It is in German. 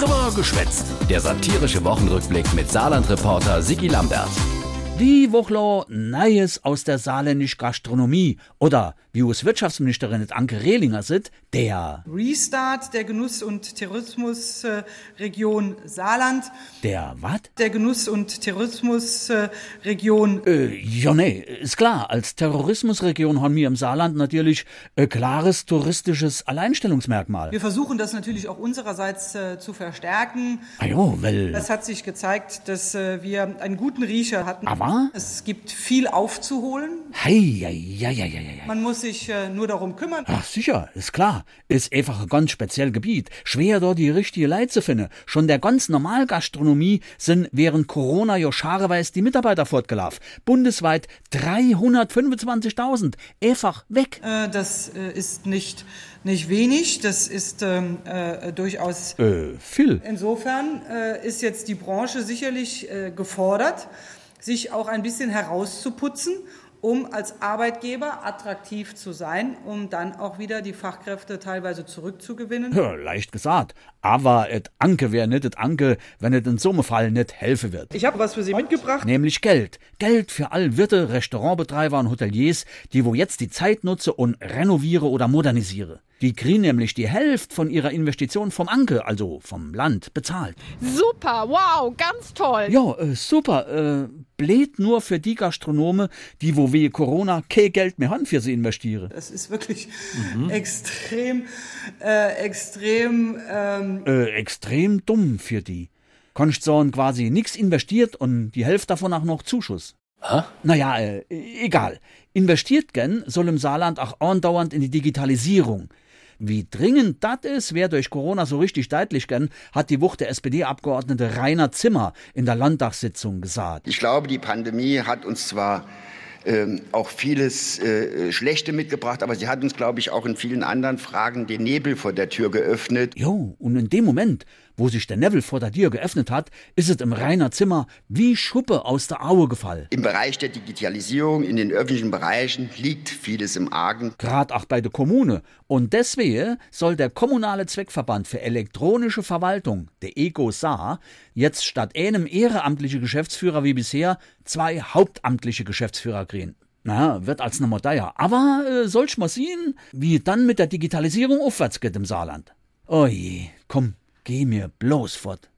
Drüber geschwätzt. Der satirische Wochenrückblick mit Saarland-Reporter Sigi Lambert. Die Woche Neues aus der saarländischen Gastronomie oder wie US Wirtschaftsministerin Anke Rehlinger sieht, der Restart der Genuss- und Tourismusregion Saarland. Der was? Der Genuss- und Tourismusregion. Äh, ja, nee, ist klar. Als Terrorismusregion haben wir im Saarland natürlich ein klares touristisches Alleinstellungsmerkmal. Wir versuchen das natürlich auch unsererseits äh, zu verstärken. Ah jo, weil. Es hat sich gezeigt, dass äh, wir einen guten Riecher hatten. Aber? Es gibt viel aufzuholen. Hei, hei, hei, hei, hei. Man muss sich äh, nur darum kümmern. Ach sicher, ist klar. Ist einfach ein ganz spezielles Gebiet. Schwer dort die richtige Leute zu finden. Schon der ganz normal Gastronomie sind während Corona ja schareweise die Mitarbeiter fortgelaufen. Bundesweit 325.000. Einfach weg. Äh, das äh, ist nicht, nicht wenig. Das ist ähm, äh, durchaus Äh, viel. Insofern äh, ist jetzt die Branche sicherlich äh, gefordert, sich auch ein bisschen herauszuputzen, um als Arbeitgeber attraktiv zu sein, um dann auch wieder die Fachkräfte teilweise zurückzugewinnen. Ja, leicht gesagt. Aber et Anke wär nicht et Anke, wenn et in so einem Fall nicht helfen wird. Ich habe was für Sie mitgebracht. Nämlich Geld. Geld für all Wirte, Restaurantbetreiber und Hoteliers, die wo jetzt die Zeit nutze und renoviere oder modernisiere. Die kriegen nämlich die Hälfte von ihrer Investition vom Anke, also vom Land, bezahlt. Super, wow, ganz toll. Ja, äh, super. Äh, bläht nur für die Gastronome, die wo wegen Corona kein Geld mehr haben für sie investiere. Das ist wirklich extrem, äh, extrem. Ähm, Äh, extrem dumm für die. Kannst sagen, quasi nix investiert und die Hälfte davon auch noch Zuschuss. Hä? Naja, äh, egal. Investiert gern soll im Saarland auch andauernd in die Digitalisierung. Wie dringend das ist, wer durch Corona so richtig deutlich gern, hat die Wucht der SPD-Abgeordnete Rainer Zimmer in der Landtagssitzung gesagt. Ich glaube, die Pandemie hat uns zwar ähm, auch vieles äh, Schlechte mitgebracht, aber sie hat uns, glaube ich, auch in vielen anderen Fragen den Nebel vor der Tür geöffnet. Jo, und in dem Moment, wo sich der Neville vor der Tür geöffnet hat, ist es im Rainer Zimmer wie Schuppe aus der Aue gefallen. Im Bereich der Digitalisierung, in den öffentlichen Bereichen liegt vieles im Argen. Grad auch bei der Kommune. Und deswegen soll der kommunale Zweckverband für elektronische Verwaltung, der EGO Saar, jetzt statt einem ehrenamtliche Geschäftsführer wie bisher zwei hauptamtliche Geschäftsführer kriegen. Na, wird als eine Modeier. Aber äh, soll's mal sehen, wie dann mit der Digitalisierung aufwärts geht im Saarland. Oje, komm, geh mir bloß fort.